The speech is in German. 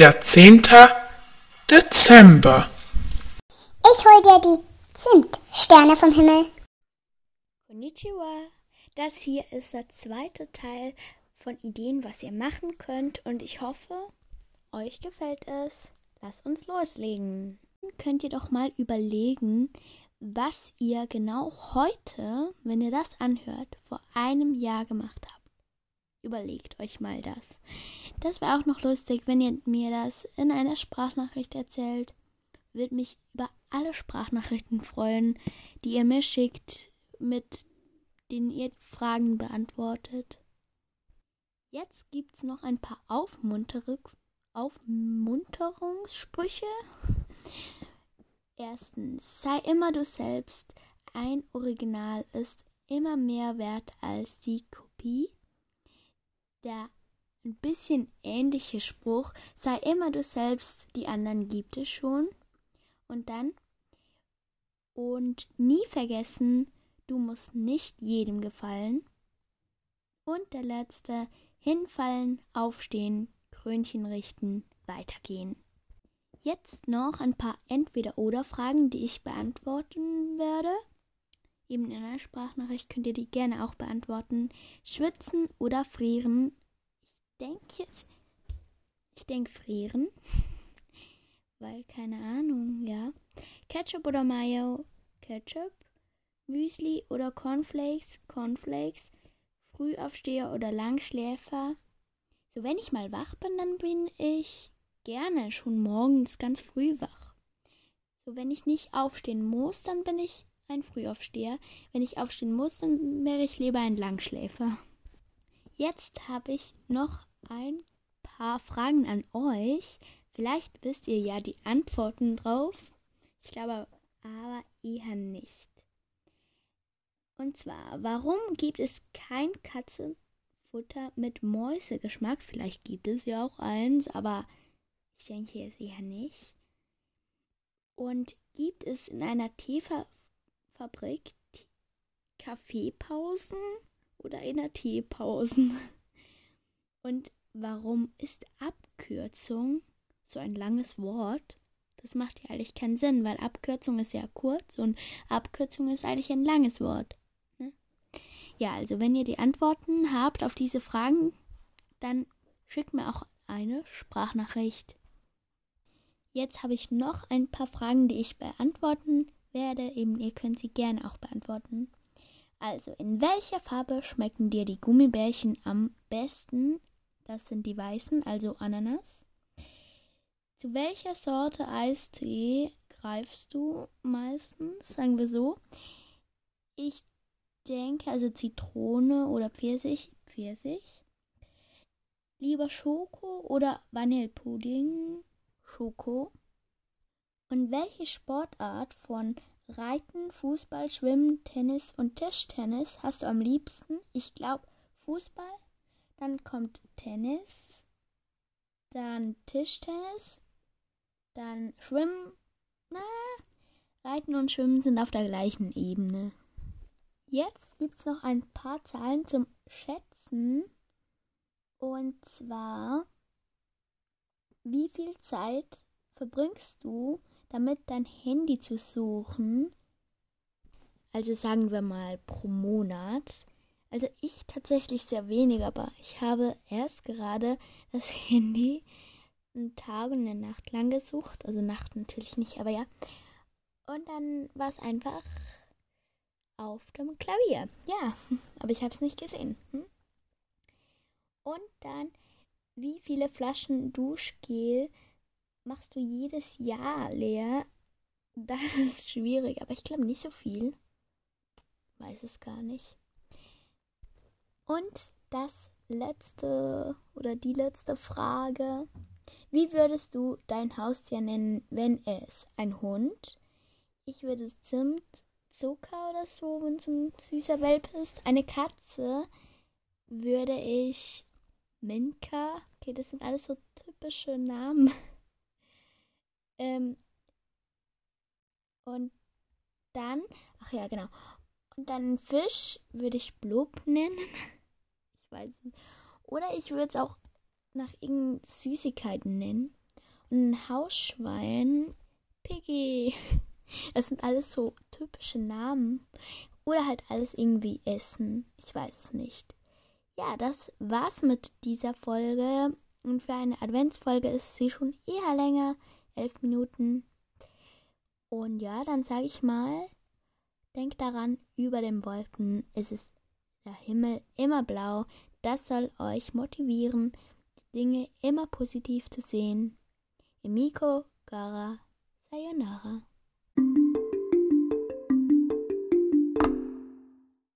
der 10. Dezember. Ich hol dir die Zimtsterne vom Himmel. Konnichiwa. Das hier ist der zweite Teil von Ideen, was ihr machen könnt und ich hoffe, euch gefällt es. Lasst uns loslegen. Könnt ihr doch mal überlegen, was ihr genau heute, wenn ihr das anhört, vor einem Jahr gemacht habt. Überlegt euch mal das. Das wäre auch noch lustig, wenn ihr mir das in einer Sprachnachricht erzählt. Würde mich über alle Sprachnachrichten freuen, die ihr mir schickt, mit denen ihr Fragen beantwortet. Jetzt gibt es noch ein paar Aufmunterungs Aufmunterungssprüche. Erstens, sei immer du selbst. Ein Original ist immer mehr wert als die Kopie. Der ein bisschen ähnliche Spruch, sei immer du selbst, die anderen gibt es schon. Und dann, und nie vergessen, du musst nicht jedem gefallen. Und der letzte, hinfallen, aufstehen, Krönchen richten, weitergehen. Jetzt noch ein paar Entweder-Oder-Fragen, die ich beantworten werde. Eben in einer Sprachnachricht könnt ihr die gerne auch beantworten. Schwitzen oder frieren? Ich denke jetzt. Ich denke frieren. Weil, keine Ahnung, ja. Ketchup oder Mayo? Ketchup. Müsli oder Cornflakes? Cornflakes. Frühaufsteher oder Langschläfer? So, wenn ich mal wach bin, dann bin ich gerne schon morgens ganz früh wach. So, wenn ich nicht aufstehen muss, dann bin ich ein Frühaufsteher. Wenn ich aufstehen muss, dann wäre ich lieber ein Langschläfer. Jetzt habe ich noch ein paar Fragen an euch. Vielleicht wisst ihr ja die Antworten drauf. Ich glaube aber eher nicht. Und zwar, warum gibt es kein Katzenfutter mit Mäusegeschmack? Vielleicht gibt es ja auch eins, aber ich denke es eher nicht. Und gibt es in einer Teefabrik Kaffeepausen oder in der Teepausen? Und warum ist Abkürzung so ein langes Wort? Das macht ja eigentlich keinen Sinn, weil Abkürzung ist ja kurz und Abkürzung ist eigentlich ein langes Wort. Ne? Ja, also wenn ihr die Antworten habt auf diese Fragen, dann schickt mir auch eine Sprachnachricht. Jetzt habe ich noch ein paar Fragen, die ich beantworten werde. Eben, ihr könnt sie gerne auch beantworten. Also, in welcher Farbe schmecken dir die Gummibärchen am besten? Das sind die weißen, also Ananas. Zu welcher Sorte Eistee greifst du meistens? Sagen wir so. Ich denke, also Zitrone oder Pfirsich. Pfirsich. Lieber Schoko oder Vanillepudding? Schoko? Und welche Sportart von Reiten, Fußball, Schwimmen, Tennis und Tischtennis hast du am liebsten? Ich glaube Fußball, dann kommt Tennis, dann Tischtennis, dann Schwimmen. Na, Reiten und Schwimmen sind auf der gleichen Ebene. Jetzt gibt es noch ein paar Zahlen zum Schätzen. Und zwar wie viel Zeit verbringst du damit, dein Handy zu suchen? Also sagen wir mal pro Monat. Also ich tatsächlich sehr wenig, aber ich habe erst gerade das Handy einen Tag und eine Nacht lang gesucht. Also Nacht natürlich nicht, aber ja. Und dann war es einfach auf dem Klavier. Ja, aber ich habe es nicht gesehen. Hm? Und dann wie viele Flaschen Duschgel machst du jedes Jahr leer? Das ist schwierig, aber ich glaube nicht so viel. Weiß es gar nicht. Und das letzte oder die letzte Frage. Wie würdest du dein Haustier nennen, wenn es ein Hund? Ich würde Zimt, Zucker oder so, wenn es ein süßer Welpe ist. Eine Katze würde ich Minka. Okay, das sind alles so typische Namen. ähm, und dann, ach ja, genau. Und dann Fisch würde ich Blub nennen. nicht. Oder ich würde es auch nach irgendeinen Süßigkeiten nennen. ein Hausschwein, Piggy. Das sind alles so typische Namen. Oder halt alles irgendwie essen. Ich weiß es nicht. Ja, das war's mit dieser Folge. Und für eine Adventsfolge ist sie schon eher länger. Elf Minuten. Und ja, dann sage ich mal, denkt daran, über den Wolken ist es der Himmel immer blau. Das soll euch motivieren, die Dinge immer positiv zu sehen. Emiko Gara Sayonara.